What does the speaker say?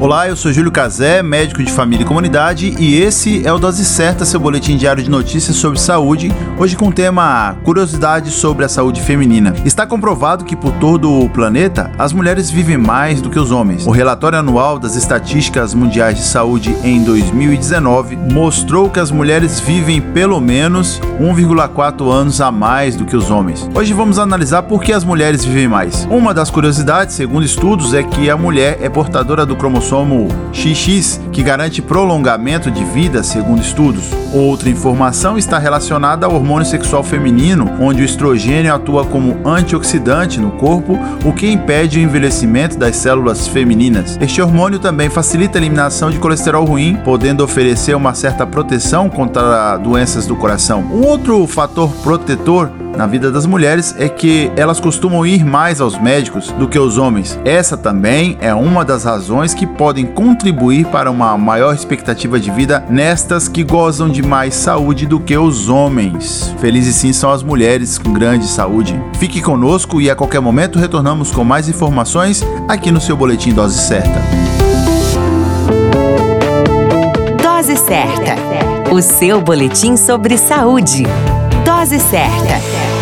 Olá, eu sou Júlio Cazé, médico de família e comunidade, e esse é o Dose Certa, seu boletim diário de notícias sobre saúde, hoje com o tema Curiosidades sobre a saúde feminina. Está comprovado que por todo o planeta, as mulheres vivem mais do que os homens. O relatório anual das estatísticas mundiais de saúde em 2019 mostrou que as mulheres vivem pelo menos 1,4 anos a mais do que os homens. Hoje vamos analisar por que as mulheres vivem mais. Uma das curiosidades, segundo estudos, é que a mulher é portadora do cromossomo cromossomo XX, que garante prolongamento de vida, segundo estudos. Outra informação está relacionada ao hormônio sexual feminino, onde o estrogênio atua como antioxidante no corpo, o que impede o envelhecimento das células femininas. Este hormônio também facilita a eliminação de colesterol ruim, podendo oferecer uma certa proteção contra doenças do coração. Um outro fator protetor na vida das mulheres é que elas costumam ir mais aos médicos do que os homens. Essa também é uma das razões que podem contribuir para uma maior expectativa de vida nestas que gozam de mais saúde do que os homens. Felizes sim são as mulheres com grande saúde. Fique conosco e a qualquer momento retornamos com mais informações aqui no seu boletim Dose Certa. Dose Certa. O seu boletim sobre saúde. Dose certa.